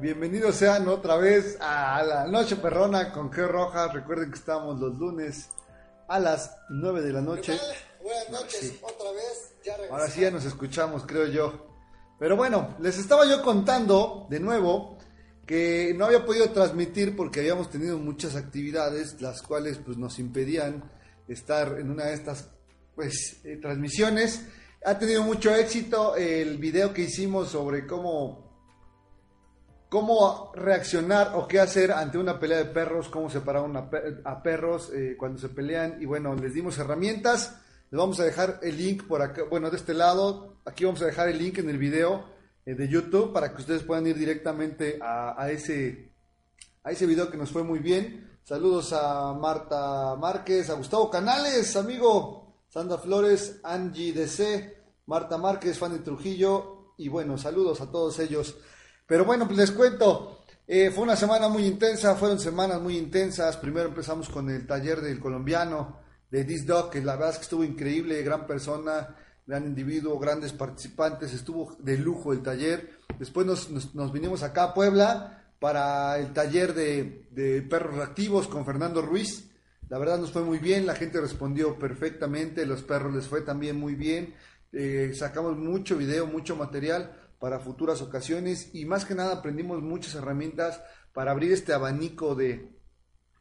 Bienvenidos sean otra vez a la Noche Perrona con G Roja. Recuerden que estamos los lunes a las 9 de la noche. Buenas noches, otra vez. Ya Ahora sí ya nos escuchamos, creo yo. Pero bueno, les estaba yo contando de nuevo que no había podido transmitir porque habíamos tenido muchas actividades, las cuales pues nos impedían estar en una de estas pues eh, transmisiones. Ha tenido mucho éxito el video que hicimos sobre cómo cómo reaccionar o qué hacer ante una pelea de perros, cómo separar una a perros eh, cuando se pelean y bueno, les dimos herramientas. Les vamos a dejar el link por acá, bueno, de este lado, aquí vamos a dejar el link en el video eh, de YouTube para que ustedes puedan ir directamente a, a, ese, a ese video que nos fue muy bien. Saludos a Marta Márquez, a Gustavo Canales, amigo, Sandra Flores, Angie DC, Marta Márquez, Fanny Trujillo y bueno, saludos a todos ellos. Pero bueno, pues les cuento, eh, fue una semana muy intensa, fueron semanas muy intensas. Primero empezamos con el taller del colombiano de This Dog, que la verdad es que estuvo increíble, gran persona, gran individuo, grandes participantes, estuvo de lujo el taller. Después nos, nos, vinimos acá a Puebla para el taller de, perros reactivos con Fernando Ruiz. La verdad nos fue muy bien, la gente respondió perfectamente, los perros les fue también muy bien. Eh, sacamos mucho video, mucho material para futuras ocasiones y más que nada aprendimos muchas herramientas para abrir este abanico de,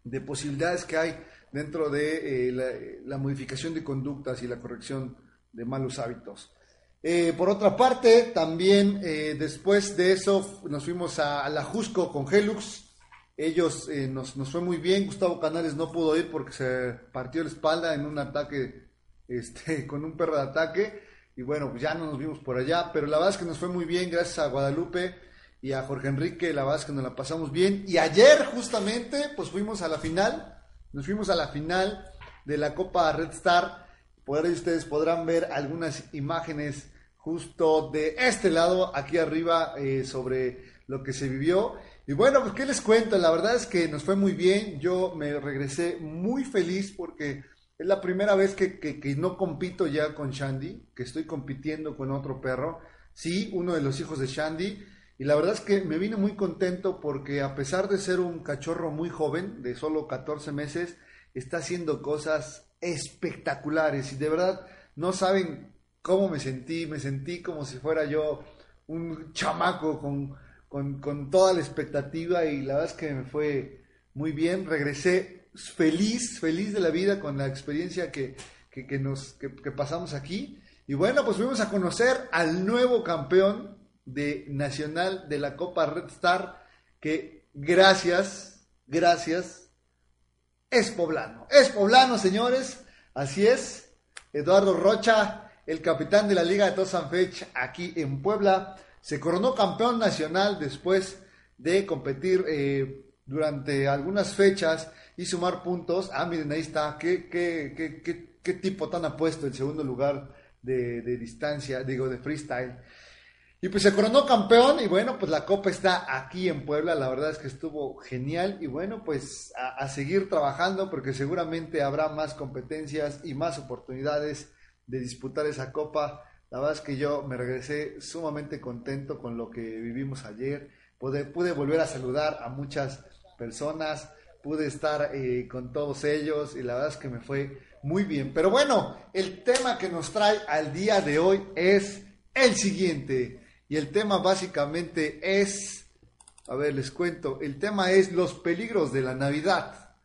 de posibilidades que hay dentro de eh, la, modificación de conductas y la corrección de malos hábitos. Eh, por otra parte, también eh, después de eso nos fuimos a, la Jusco con Helux. Ellos nos, nos, fue muy bien. Gustavo Canales no pudo ir porque se partió la espalda en un ataque este, con un perro de ataque y bueno, pues ya no nos vimos por allá, pero la verdad es que nos fue muy bien, gracias a Guadalupe y a Jorge Enrique, la verdad es que nos la pasamos bien. Y ayer justamente, pues fuimos a la final, nos fuimos a la final de la Copa Red Star. Por ahí ustedes podrán ver algunas imágenes justo de este lado, aquí arriba, eh, sobre lo que se vivió. Y bueno, pues qué les cuento, la verdad es que nos fue muy bien, yo me regresé muy feliz porque es la primera vez que, que, no compito ya con Shandy, que estoy compitiendo con otro perro. Sí, uno de los hijos de Shandy. Y la verdad es que me vine muy contento porque a pesar de ser un cachorro muy joven, de solo 14 meses, está haciendo cosas espectaculares. Y de verdad no saben cómo me sentí. Me sentí como si fuera yo un chamaco con, con, con toda la expectativa y la verdad es que me fue muy bien. Regresé feliz, feliz de la vida con la experiencia que, que, pasamos aquí. Y bueno, pues fuimos a conocer al nuevo campeón de Nacional de la Copa Red Star, que gracias, gracias, es poblano. Es poblano, señores. Así es. Eduardo Rocha, el capitán de la Liga de Tosanfech aquí en Puebla, se coronó campeón nacional después de competir eh, durante algunas fechas y sumar puntos. Ah, miren, ahí está. ¿Qué, qué, qué, qué, tipo tan apuesto el segundo lugar de, de, distancia, digo, de freestyle? Y pues se coronó campeón y bueno, pues la copa está aquí en Puebla. La verdad es que estuvo genial y bueno, pues a, a seguir trabajando porque seguramente habrá más competencias y más oportunidades de disputar esa copa. La verdad es que yo me regresé sumamente contento con lo que vivimos ayer. Pude, pude volver a saludar a muchas personas, pude estar eh, con todos ellos y la verdad es que me fue muy bien. Pero bueno, el tema que nos trae al día de hoy es el siguiente. Y el tema básicamente es, a ver, les cuento, el tema es los peligros de la Navidad.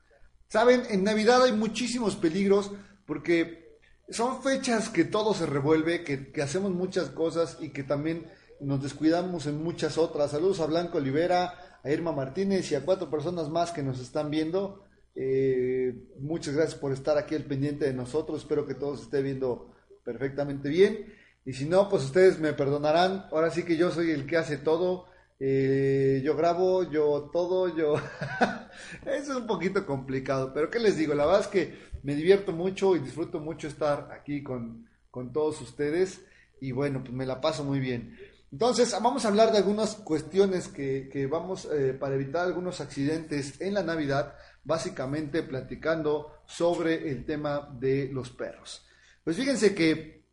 Saben, en Navidad hay muchísimos peligros porque son fechas que todo se revuelve, que, que hacemos muchas cosas y que también nos descuidamos en muchas otras. Saludos a Blanco Olivera, a Irma Martínez y a cuatro personas más que nos están viendo. Eh, muchas gracias por estar aquí al pendiente de nosotros. Espero que todos esté viendo perfectamente bien. Y si no, pues ustedes me perdonarán. Ahora sí que yo soy el que hace todo. Eh, yo grabo, yo todo, yo... Eso es un poquito complicado. Pero ¿qué les digo? La verdad es que me divierto mucho y disfruto mucho estar aquí con, con todos ustedes. Y bueno, pues me la paso muy bien. Entonces, vamos a hablar de algunas cuestiones que, vamos eh, para evitar algunos accidentes en la Navidad, básicamente platicando sobre el tema de los perros. Pues fíjense que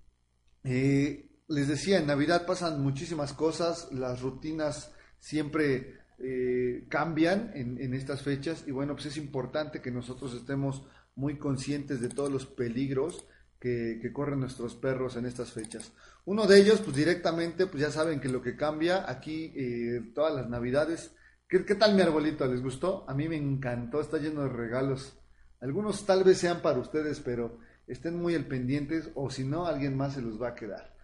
eh, les decía, en Navidad pasan muchísimas cosas, las rutinas siempre eh, cambian en, estas fechas y bueno, pues es importante que nosotros estemos muy conscientes de todos los peligros que, corren nuestros perros en estas fechas. Uno de ellos, pues directamente, pues ya saben que lo que cambia aquí eh, todas las navidades. ¿Qué, ¿Qué tal mi arbolito? ¿Les gustó? A mí me encantó, está lleno de regalos. Algunos tal vez sean para ustedes, pero estén muy al pendientes o si no, alguien más se los va a quedar.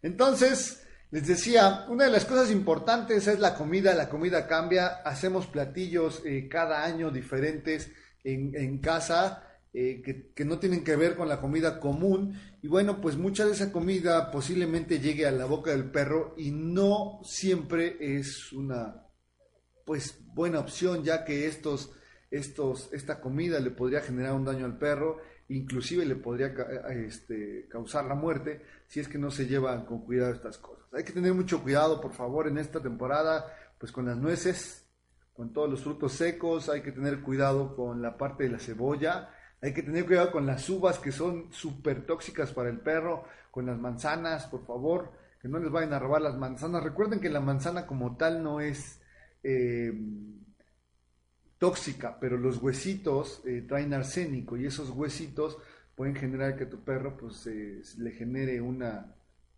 Entonces, les decía, una de las cosas importantes es la comida, la comida cambia, hacemos platillos eh, cada año diferentes en, casa eh, que, no tienen que ver con la comida común y bueno, pues mucha de esa comida posiblemente llegue a la boca del perro y no siempre es una pues buena opción ya que estos, estos, esta comida le podría generar un daño al perro inclusive le podría este, causar la muerte si es que no se llevan con cuidado estas cosas. Hay que tener mucho cuidado, por favor, en esta temporada, pues con las nueces, con todos los frutos secos, hay que tener cuidado con la parte de la cebolla, hay que tener cuidado con las uvas que son súper tóxicas para el perro, con las manzanas, por favor, que no les vayan a robar las manzanas. Recuerden que la manzana como tal no es... Eh, tóxica, pero los huesitos eh, traen arsénico y esos huesitos pueden generar que tu perro pues le genere una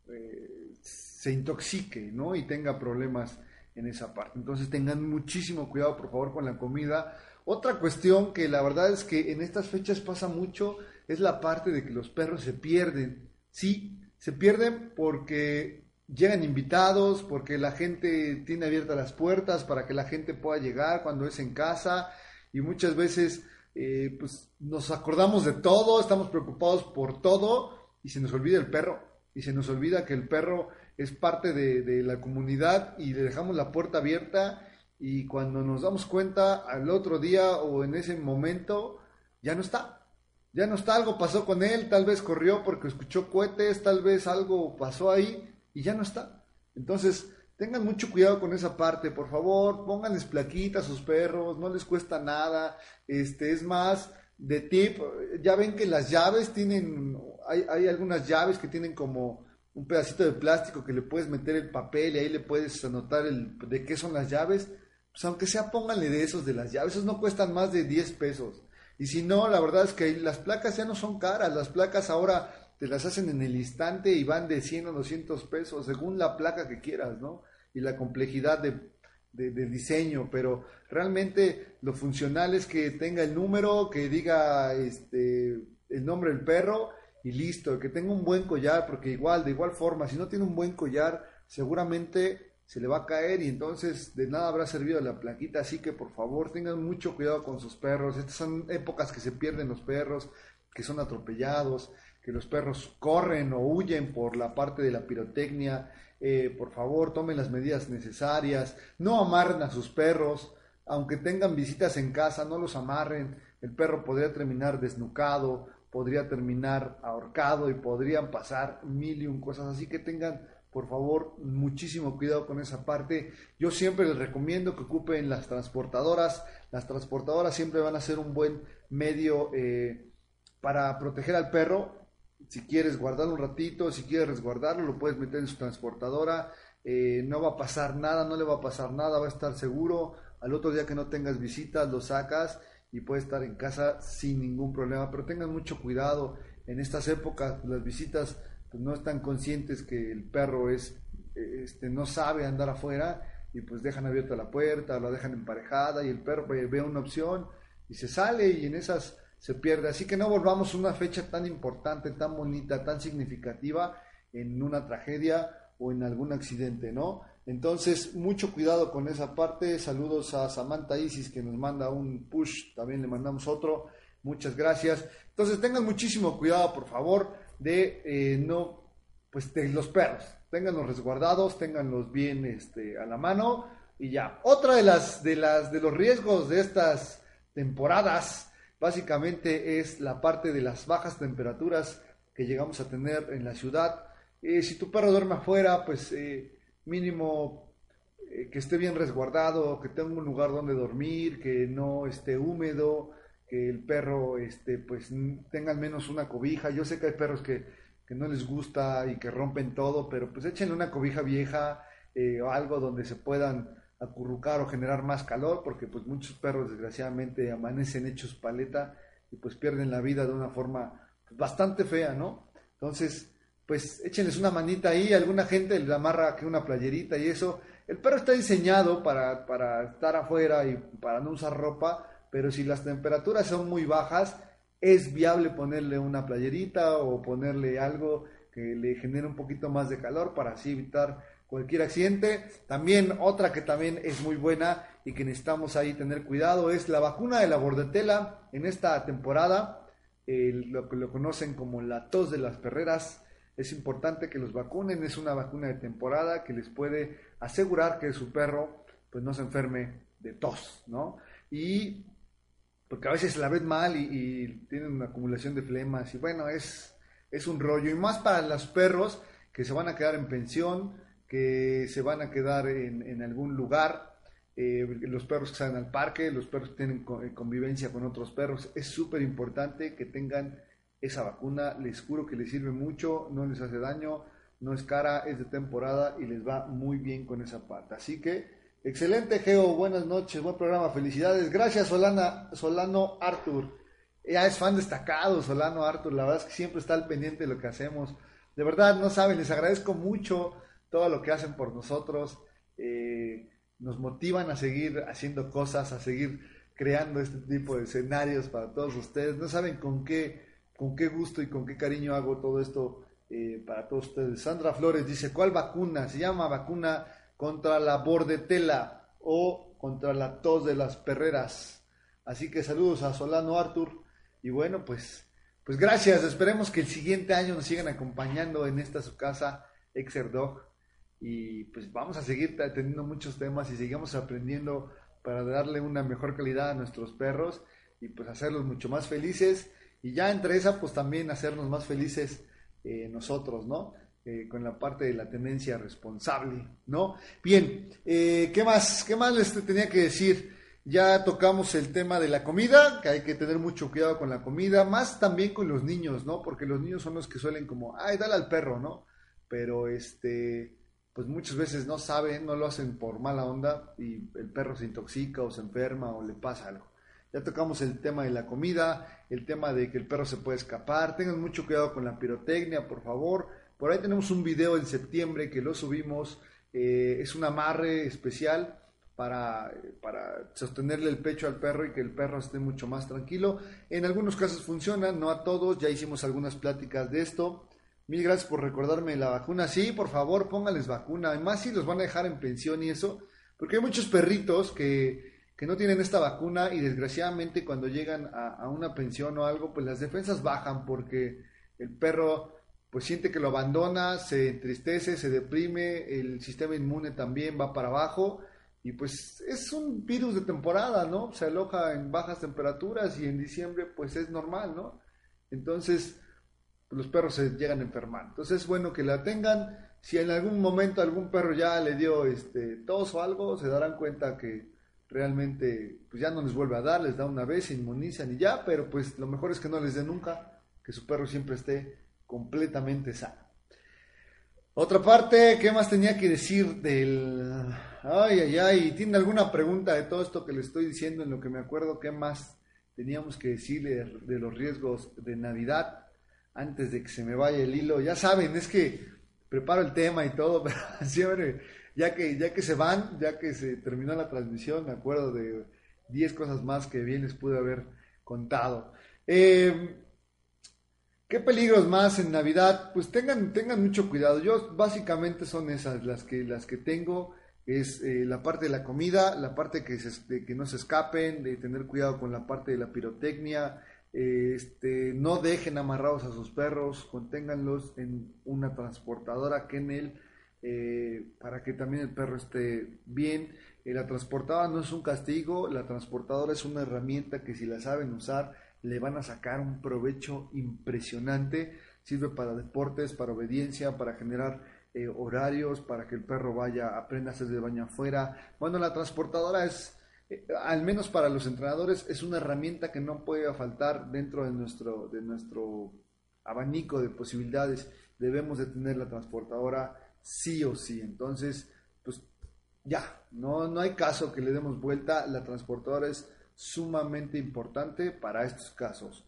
eh, se intoxique, ¿no? Y tenga problemas en esa parte. Entonces tengan muchísimo cuidado, por favor, con la comida. Otra cuestión que la verdad es que en estas fechas pasa mucho es la parte de que los perros se pierden. Sí, se pierden porque llegan invitados, porque la gente tiene abiertas las puertas para que la gente pueda llegar cuando es en casa y muchas veces eh, pues nos acordamos de todo, estamos preocupados por todo y se nos olvida el perro y se nos olvida que el perro es parte de, de la comunidad y le dejamos la puerta abierta y cuando nos damos cuenta al otro día o en ese momento ya no está. Ya no está, algo pasó con él, tal vez corrió porque escuchó cohetes, tal vez algo pasó ahí y ya no está. Entonces, tengan mucho cuidado con esa parte, por favor, pónganles plaquitas a sus perros, no les cuesta nada. Este, es más, de tip, ya ven que las llaves tienen, hay, hay algunas llaves que tienen como un pedacito de plástico que le puedes meter el papel y ahí le puedes anotar el, de qué son las llaves. Pues aunque sea, pónganle de esos de las llaves, esos no cuestan más de 10 pesos. Y si no, la verdad es que las placas ya no son caras, las placas ahora te las hacen en el instante y van de 100 a 200 pesos, según la placa que quieras, ¿no? Y la complejidad de, diseño, pero realmente lo funcional es que tenga el número, que diga este, el nombre del perro y listo, que tenga un buen collar, porque igual, de igual forma, si no tiene un buen collar, seguramente se le va a caer y entonces de nada habrá servido la plaquita, así que por favor tengan mucho cuidado con sus perros, estas son épocas que se pierden los perros, que son atropellados, que los perros corren o huyen por la parte de la pirotecnia. Eh, por favor, tomen las medidas necesarias. No amarren a sus perros. Aunque tengan visitas en casa, no los amarren. El perro podría terminar desnucado, podría terminar ahorcado y podrían pasar mil y un cosas. Así que tengan, por favor, muchísimo cuidado con esa parte. Yo siempre les recomiendo que ocupen las transportadoras. Las transportadoras siempre van a ser un buen medio eh, para proteger al perro si quieres guardarlo un ratito, si quieres resguardarlo, lo puedes meter en su transportadora. Eh, no va a pasar nada, no le va a pasar nada, va a estar seguro. Al otro día que no tengas visitas, lo sacas y puede estar en casa sin ningún problema. Pero tengan mucho cuidado. En estas épocas, las visitas pues, no están conscientes que el perro es, este, no sabe andar afuera y pues dejan abierta la puerta, la dejan emparejada y el perro ve una opción y se sale y en esas se pierde. Así que no volvamos una fecha tan importante, tan bonita, tan significativa en una tragedia o en algún accidente, ¿no? Entonces, mucho cuidado con esa parte. Saludos a Samantha Isis que nos manda un push, también le mandamos otro. Muchas gracias. Entonces, tengan muchísimo cuidado, por favor, de eh, no, pues de los perros. Ténganlos resguardados, ténganlos bien este, a la mano y ya. Otra de las, de las, de los riesgos de estas temporadas Básicamente es la parte de las bajas temperaturas que llegamos a tener en la ciudad. Eh, si tu perro duerme afuera, pues eh, mínimo eh, que esté bien resguardado, que tenga un lugar donde dormir, que no esté húmedo, que el perro este, pues, tenga al menos una cobija. Yo sé que hay perros que, que no les gusta y que rompen todo, pero pues échenle una cobija vieja o algo donde se puedan acurrucar o generar más calor, porque pues muchos perros desgraciadamente amanecen hechos paleta y pues pierden la vida de una forma bastante fea, ¿no? Entonces, pues échenles una manita ahí, alguna gente le amarra que una playerita y eso. El perro está diseñado para, para estar afuera y para no usar ropa, pero si las temperaturas son muy bajas, es viable ponerle una playerita o ponerle algo que le genere un poquito más de calor para así evitar cualquier accidente. También otra que también es muy buena y que necesitamos ahí tener cuidado es la vacuna de la bordetela en esta temporada, lo que lo conocen como la tos de las perreras. Es importante que los vacunen, es una vacuna de temporada que les puede asegurar que su perro pues no se enferme de tos, ¿no? Y porque a veces la ven mal y, tienen una acumulación de flemas y bueno, es, es un rollo. Y más para los perros que se van a quedar en pensión, que se van a quedar en, algún lugar, eh, los perros que salen al parque, los perros que tienen eh, convivencia con otros perros, es súper importante que tengan esa vacuna, les juro que les sirve mucho, no les hace daño, no es cara, es de temporada y les va muy bien con esa pata. Así que Excelente, Geo. Buenas noches, buen programa. Felicidades. Gracias, Solana, Solano Arthur. Ya es fan destacado, Solano Arthur. La verdad es que siempre está al pendiente de lo que hacemos. De verdad, no saben, les agradezco mucho todo lo que hacen por nosotros. Eh, nos motivan a seguir haciendo cosas, a seguir creando este tipo de escenarios para todos ustedes. No saben con qué, con qué gusto y con qué cariño hago todo esto eh, para todos ustedes. Sandra Flores dice, ¿cuál vacuna? Se llama vacuna contra la bordetela o contra la tos de las perreras. Así que saludos a Solano Arthur y bueno, pues pues gracias, esperemos que el siguiente año nos sigan acompañando en esta su casa Exerdog y pues vamos a seguir teniendo muchos temas y seguimos aprendiendo para darle una mejor calidad a nuestros perros y pues hacerlos mucho más felices y ya entre esa pues también hacernos más felices eh, nosotros, ¿no? Eh, con la parte de la tenencia responsable, ¿no? Bien, eh, ¿qué más? ¿Qué más les tenía que decir? Ya tocamos el tema de la comida, que hay que tener mucho cuidado con la comida, más también con los niños, ¿no? Porque los niños son los que suelen como, ay, dale al perro, ¿no? Pero este, pues muchas veces no saben, no lo hacen por mala onda y el perro se intoxica o se enferma o le pasa algo. Ya tocamos el tema de la comida, el tema de que el perro se puede escapar. Tengan mucho cuidado con la pirotecnia, por favor. Por ahí tenemos un video en septiembre que lo subimos. Eh, es un amarre especial para, para, sostenerle el pecho al perro y que el perro esté mucho más tranquilo. En algunos casos funciona, no a todos. Ya hicimos algunas pláticas de esto. Mil gracias por recordarme la vacuna. Sí, por favor, póngales vacuna. Además, si los van a dejar en pensión y eso. Porque hay muchos perritos que, que no tienen esta vacuna y desgraciadamente cuando llegan a, a una pensión o algo, pues las defensas bajan porque el perro pues siente que lo abandona, se entristece, se deprime, el sistema inmune también va para abajo y pues es un virus de temporada, ¿no? Se aloja en bajas temperaturas y en diciembre pues es normal, ¿no? Entonces los perros se llegan a enfermar. Entonces es bueno que la tengan. Si en algún momento algún perro ya le dio este tos o algo, se darán cuenta que realmente pues ya no les vuelve a dar, les da una vez, se inmunizan y ya, pero pues lo mejor es que no les dé nunca, que su perro siempre esté completamente sano. Otra parte, ¿qué más tenía que decir del... Ay, ay, ay, ¿tiene alguna pregunta de todo esto que le estoy diciendo en lo que me acuerdo? ¿Qué más teníamos que decirle de los riesgos de Navidad antes de que se me vaya el hilo? Ya saben, es que preparo el tema y todo, pero siempre, ya que, ya que se van, ya que se terminó la transmisión, me acuerdo de 10 cosas más que bien les pude haber contado. Eh, ¿Qué peligros más en Navidad? Pues tengan, tengan mucho cuidado. Yo básicamente son esas las que, las que tengo. Es eh, la parte de la comida, la parte que, de que no se escapen, de tener cuidado con la parte de la pirotecnia. este, no dejen amarrados a sus perros, conténganlos en una transportadora Kennel eh, para que también el perro esté bien. Eh, la transportadora no es un castigo, la transportadora es una herramienta que si la saben usar, le van a sacar un provecho impresionante. Sirve para deportes, para obediencia, para generar eh, horarios, para que el perro vaya, aprenda a hacer de baño afuera. Bueno, la transportadora es, eh, al menos para los entrenadores, es una herramienta que no puede faltar dentro de nuestro, de nuestro abanico de posibilidades. Debemos de tener la transportadora sí o sí. Entonces, pues ya, no, no hay caso que le demos vuelta, la transportadora es sumamente importante para estos casos.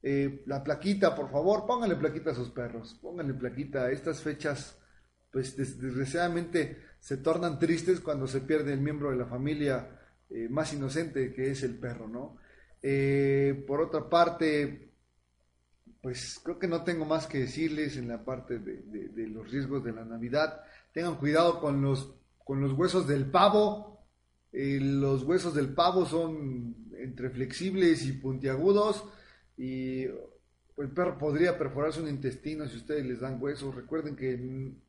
Eh, la plaquita, por favor, pónganle plaquita a sus perros, pónganle plaquita. Estas fechas, pues desgraciadamente se tornan tristes cuando se pierde el miembro de la familia eh, más inocente que es el perro, ¿no? Eh, por otra parte, pues creo que no tengo más que decirles en la parte de, los riesgos de la Navidad. Tengan cuidado con los, con los huesos del pavo. Los huesos del pavo son entre flexibles y puntiagudos y el perro podría perforarse un intestino si ustedes les dan huesos. Recuerden que en,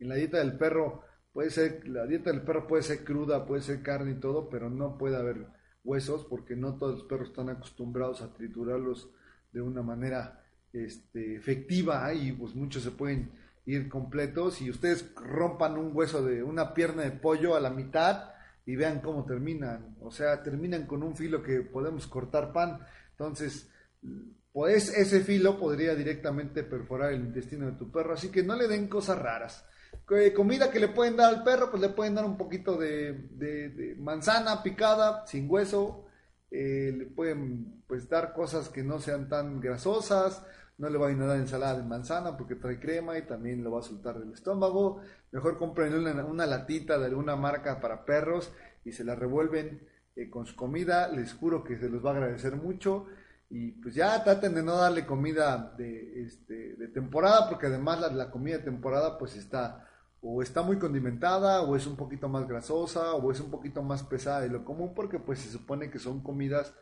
la dieta del perro puede ser, la dieta del perro puede ser cruda, puede ser carne y todo, pero no puede haber huesos porque no todos los perros están acostumbrados a triturarlos de una manera este, efectiva y pues muchos se pueden ir completos y ustedes rompan un hueso de una pierna de pollo a la mitad y vean cómo terminan. O sea, terminan con un filo que podemos cortar pan. Entonces, pues ese filo podría directamente perforar el intestino de tu perro. Así que no le den cosas raras. Comida que le pueden dar al perro, pues le pueden dar un poquito de, manzana picada, sin hueso. Eh, le pueden pues dar cosas que no sean tan grasosas. No le vayan a dar ensalada de manzana porque trae crema y también lo va a soltar del estómago. Mejor compren una, latita de alguna marca para perros y se la revuelven eh, con su comida. Les juro que se los va a agradecer mucho. Y pues ya traten de no darle comida de, este, de temporada porque además la, la comida de temporada pues está o está muy condimentada o es un poquito más grasosa o es un poquito más pesada de lo común porque pues se supone que son comidas...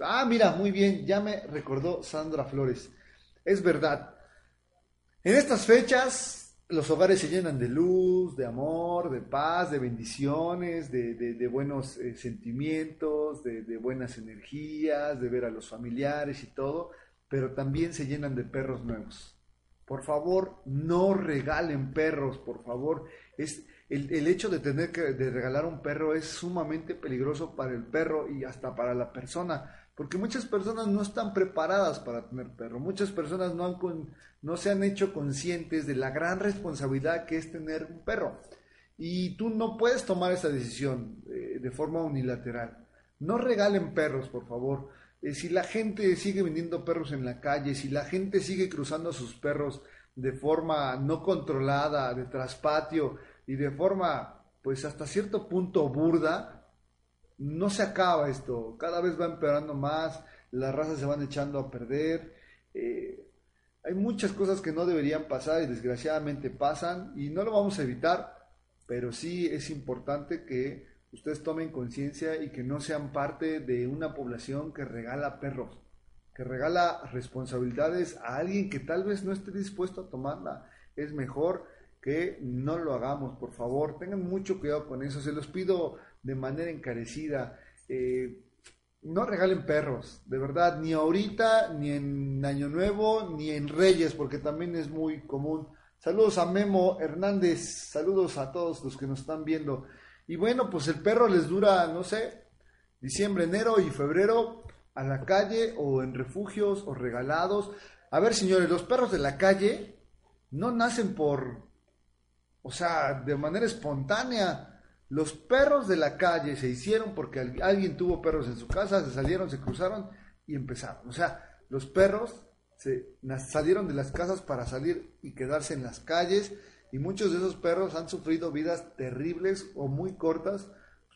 ah, mira, muy bien, ya me recordó Sandra Flores. Es verdad. En estas fechas los hogares se llenan de luz, de amor, de paz, de bendiciones, de, buenos eh, sentimientos, de, buenas energías, de ver a los familiares y todo, pero también se llenan de perros nuevos. Por favor, no regalen perros, por favor. Es, el, hecho de tener que de regalar un perro es sumamente peligroso para el perro y hasta para la persona porque muchas personas no están preparadas para tener perro, muchas personas no, han no se han hecho conscientes de la gran responsabilidad que es tener un perro. Y tú no puedes tomar esa decisión eh, de forma unilateral. No regalen perros, por favor. Eh, si la gente sigue vendiendo perros en la calle, si la gente sigue cruzando a sus perros de forma no controlada, de traspatio y de forma, pues hasta cierto punto burda, no se acaba esto, cada vez va empeorando más, las razas se van echando a perder. Eh, hay muchas cosas que no deberían pasar y desgraciadamente pasan y no lo vamos a evitar, pero sí es importante que ustedes tomen conciencia y que no sean parte de una población que regala perros, que regala responsabilidades a alguien que tal vez no esté dispuesto a tomarla. Es mejor que no lo hagamos, por favor, tengan mucho cuidado con eso, se los pido de manera encarecida. Eh, no regalen perros, de verdad, ni ahorita, ni en Año Nuevo, ni en Reyes, porque también es muy común. Saludos a Memo Hernández, saludos a todos los que nos están viendo. Y bueno, pues el perro les dura, no sé, diciembre, enero y febrero a la calle o en refugios o regalados. A ver, señores, los perros de la calle no nacen por, o sea, de manera espontánea los perros de la calle se hicieron porque alguien tuvo perros en su casa, se salieron, se cruzaron y empezaron. O sea, los perros se salieron de las casas para salir y quedarse en las calles y muchos de esos perros han sufrido vidas terribles o muy cortas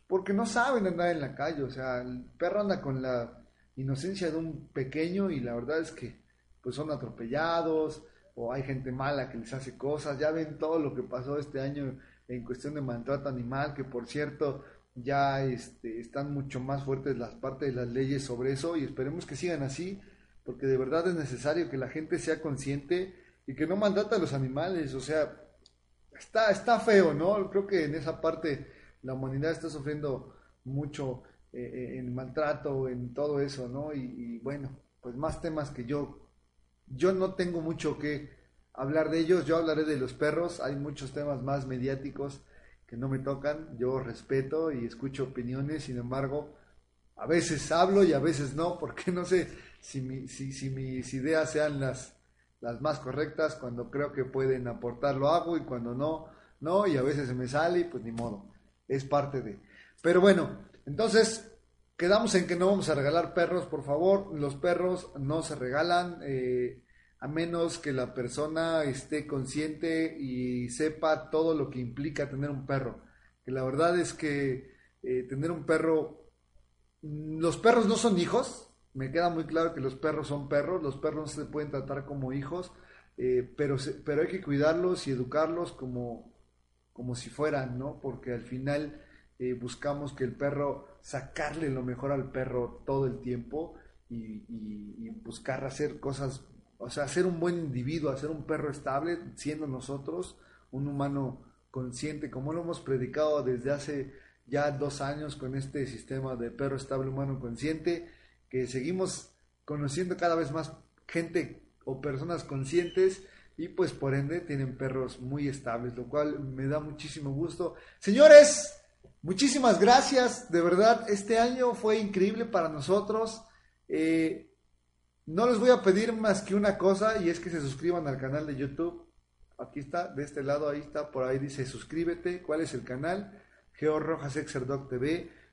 porque no saben andar en la calle. O sea, el perro anda con la inocencia de un pequeño y la verdad es que pues son atropellados o hay gente mala que les hace cosas. Ya ven todo lo que pasó este año en cuestión de maltrato animal, que por cierto ya este, están mucho más fuertes las partes de las leyes sobre eso y esperemos que sigan así, porque de verdad es necesario que la gente sea consciente y que no maltrata a los animales, o sea, está, está feo, ¿no? Creo que en esa parte la humanidad está sufriendo mucho eh, eh, en maltrato, en todo eso, ¿no? Y, y bueno, pues más temas que yo, yo no tengo mucho que hablar de ellos. Yo hablaré de los perros. Hay muchos temas más mediáticos que no me tocan. Yo respeto y escucho opiniones. Sin embargo, a veces hablo y a veces no, porque no sé si, si, mis ideas sean las, las más correctas. Cuando creo que pueden aportar lo hago y cuando no, no. Y a veces se me sale y pues ni modo. es parte de. Pero bueno, entonces quedamos en que no vamos a regalar perros, por favor. Los perros no se regalan eh, a menos que la persona esté consciente y sepa todo lo que implica tener un perro. Que la verdad es que eh, tener un perro, los perros no son hijos. Me queda muy claro que los perros son perros, los perros no se pueden tratar como hijos, eh, pero, pero hay que cuidarlos y educarlos como, como si fueran, ¿no? Porque al final buscamos que el perro, sacarle lo mejor al perro todo el tiempo y, buscar hacer cosas, o sea, ser un buen individuo, hacer un perro estable, siendo nosotros un humano consciente, como lo hemos predicado desde hace ya dos años con este sistema de perro estable humano consciente, que seguimos conociendo cada vez más gente o personas conscientes y pues por ende tienen perros muy estables, lo cual me da muchísimo gusto. Señores, muchísimas gracias, de verdad, este año fue increíble para nosotros. Eh, no les voy a pedir más que una cosa y es que se suscriban al canal de YouTube. Aquí está, de este lado, ahí está, por ahí dice suscríbete. ¿Cuál es el canal? Geo Rojas.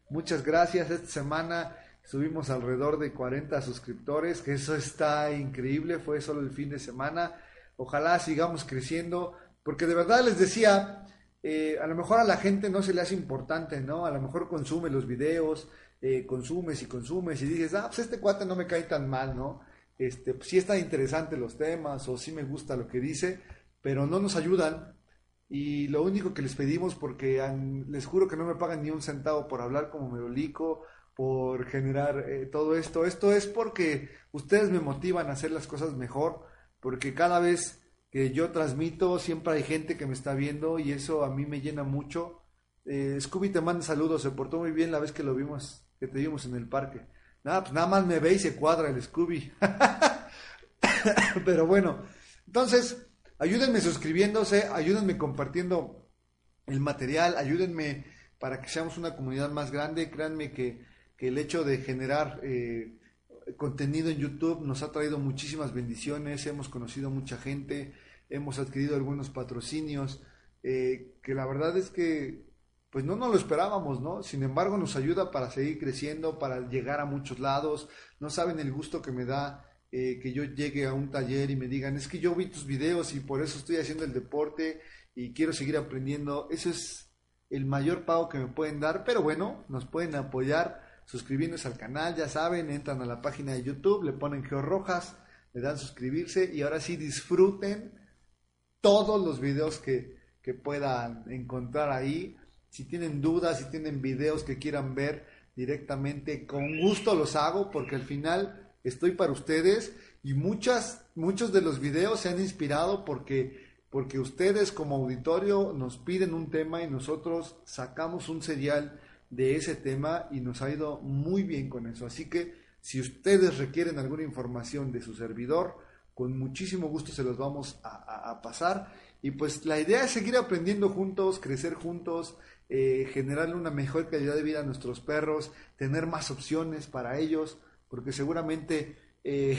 Muchas gracias. Esta semana subimos alrededor de 40 suscriptores, que eso está increíble. Fue solo el fin de semana. Ojalá sigamos creciendo, porque de verdad les decía, eh, a lo mejor a la gente no se le hace importante, ¿no? A lo mejor consume los videos, eh, consumes y consumes y dices, ah, pues este cuate no me cae tan mal, ¿no? Este, pues sí está interesante los temas o sí me gusta lo que dice, pero no nos ayudan. Y lo único que les pedimos, porque les juro que no me pagan ni un centavo por hablar como me dolico, por generar eh, todo esto, esto es porque ustedes me motivan a hacer las cosas mejor porque cada vez que yo transmito siempre hay gente que me está viendo y eso a mí me llena mucho. Eh, Scooby te manda saludos, se portó muy bien la vez que lo vimos, que te vimos en el parque. Nada, pues nada más me ve y se cuadra el Scooby. Pero bueno, entonces, ayúdenme suscribiéndose, ayúdenme compartiendo el material, ayúdenme para que seamos una comunidad más grande. Créanme que, que el hecho de generar eh, contenido en YouTube nos ha traído muchísimas bendiciones, hemos conocido mucha gente, hemos adquirido algunos patrocinios, eh, que la verdad es que pues no nos lo esperábamos, ¿no? Sin embargo nos ayuda para seguir creciendo, para llegar a muchos lados, no saben el gusto que me da eh, que yo llegue a un taller y me digan, es que yo vi tus videos y por eso estoy haciendo el deporte y quiero seguir aprendiendo, eso es el mayor pago que me pueden dar, pero bueno, nos pueden apoyar suscribiéndose al canal, ya saben, entran a la página de YouTube, le ponen Geo Rojas, le dan suscribirse y ahora sí disfruten todos los videos que, que puedan encontrar ahí. Si tienen dudas, si tienen videos que quieran ver directamente, con gusto los hago porque al final estoy para ustedes y muchas, muchos de los videos se han inspirado porque, porque ustedes como auditorio nos piden un tema y nosotros sacamos un serial de ese tema y nos ha ido muy bien con eso. Así que si ustedes requieren alguna información de su servidor, con muchísimo gusto se los vamos a, pasar. Y pues la idea es seguir aprendiendo juntos, crecer juntos, eh, generarle una mejor calidad de vida a nuestros perros, tener más opciones para ellos, porque seguramente eh,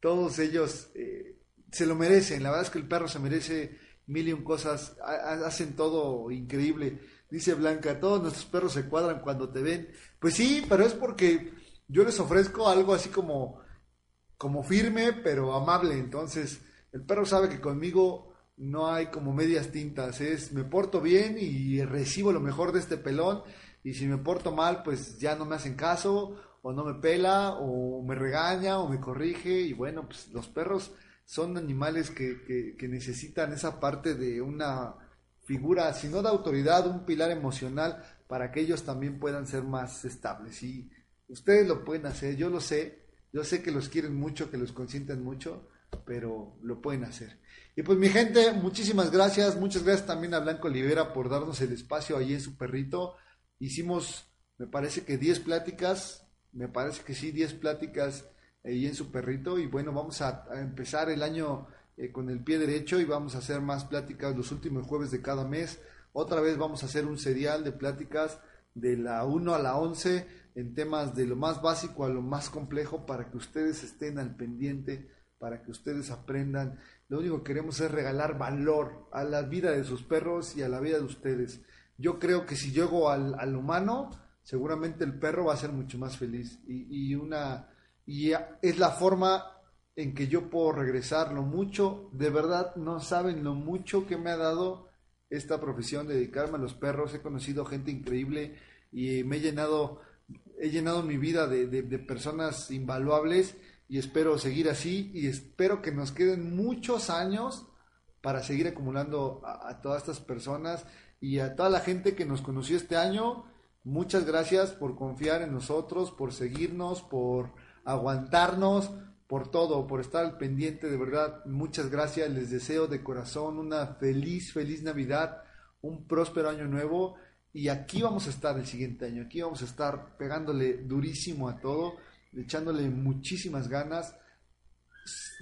todos ellos eh, se lo merecen. La verdad es que el perro se merece mil y un cosas, hacen todo increíble. Dice Blanca, todos nuestros perros se cuadran cuando te ven. Pues sí, pero es porque yo les ofrezco algo así como, como firme, pero amable. Entonces, el perro sabe que conmigo no hay como medias tintas. Es me porto bien y recibo lo mejor de este pelón. Y si me porto mal, pues ya no me hacen caso, o no me pela, o me regaña, o me corrige. Y bueno, pues los perros son animales que, que necesitan esa parte de una figura, si no de autoridad, un pilar emocional para que ellos también puedan ser más estables. Y ustedes lo pueden hacer, yo lo sé, yo sé que los quieren mucho, que los consienten mucho, pero lo pueden hacer. Y pues mi gente, muchísimas gracias, muchas gracias también a Blanco Olivera por darnos el espacio ahí en su perrito. Hicimos, me parece que 10 pláticas, me parece que sí, 10 pláticas ahí en su perrito y bueno, vamos a empezar el año eh, con el pie derecho y vamos a hacer más pláticas los últimos jueves de cada mes. Otra vez vamos a hacer un serial de pláticas de la 1 a la 11 en temas de lo más básico a lo más complejo para que ustedes estén al pendiente, para que ustedes aprendan. Lo único que queremos es regalar valor a la vida de sus perros y a la vida de ustedes. yo creo que si llego al, al humano, seguramente el perro va a ser mucho más feliz. Y, y una y es la forma en que yo puedo regresar lo mucho, de verdad no saben lo mucho que me ha dado esta profesión, dedicarme a los perros, he conocido gente increíble y me he llenado, he llenado mi vida de, de, personas invaluables y espero seguir así y espero que nos queden muchos años para seguir acumulando a, todas estas personas y a toda la gente que nos conoció este año. Muchas gracias por confiar en nosotros, por seguirnos, por aguantarnos, por todo, por estar pendiente, de verdad, muchas gracias, les deseo de corazón una feliz, feliz Navidad, un próspero año nuevo y aquí vamos a estar el siguiente año, aquí vamos a estar pegándole durísimo a todo, echándole muchísimas ganas.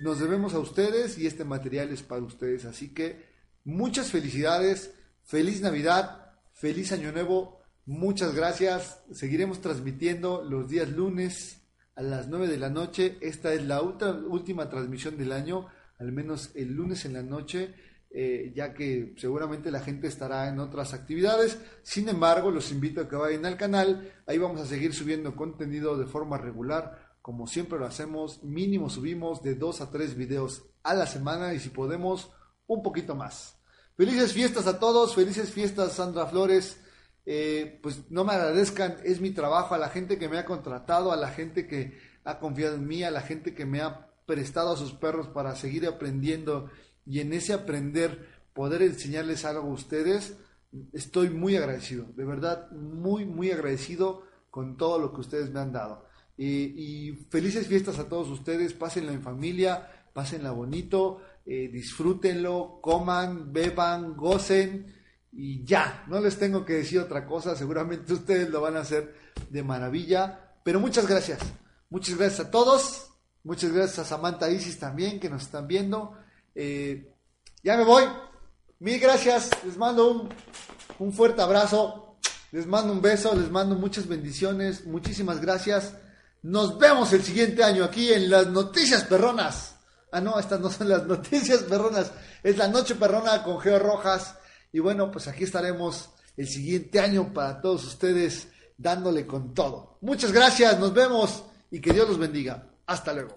Nos debemos a ustedes y este material es para ustedes, así que muchas felicidades, feliz Navidad, feliz año nuevo, muchas gracias, seguiremos transmitiendo los días lunes a las 9 de la noche. Esta es la última transmisión del año, al menos el lunes en la noche, eh, ya que seguramente la gente estará en otras actividades. Sin embargo, los invito a que vayan al canal. Ahí vamos a seguir subiendo contenido de forma regular, como siempre lo hacemos. Mínimo subimos de 2 a 3 videos a la semana y si podemos, un poquito más. Felices fiestas a todos, felices fiestas Sandra Flores. Eh, pues no me agradezcan, es mi trabajo, a la gente que me ha contratado, a la gente que ha confiado en mí, a la gente que me ha prestado a sus perros para seguir aprendiendo y en ese aprender poder enseñarles algo a ustedes, estoy muy agradecido, de verdad, muy, muy agradecido con todo lo que ustedes me han dado. y felices fiestas a todos ustedes, pásenla en familia, pásenla bonito, eh, disfrútenlo, coman, beban, gocen y ya, no les tengo que decir otra cosa, seguramente ustedes lo van a hacer de maravilla, pero muchas gracias, muchas gracias a todos, muchas gracias a Samantha Isis también que nos están viendo, eh, ya me voy, mil gracias, les mando un, un fuerte abrazo, les mando un beso, les mando muchas bendiciones, muchísimas gracias, nos vemos el siguiente año aquí en las noticias perronas. Ah, no, estas no son las noticias perronas, es la noche perrona con Geo Rojas. Y bueno, pues aquí estaremos el siguiente año para todos ustedes dándole con todo. Muchas gracias, nos vemos y que Dios los bendiga. Hasta luego.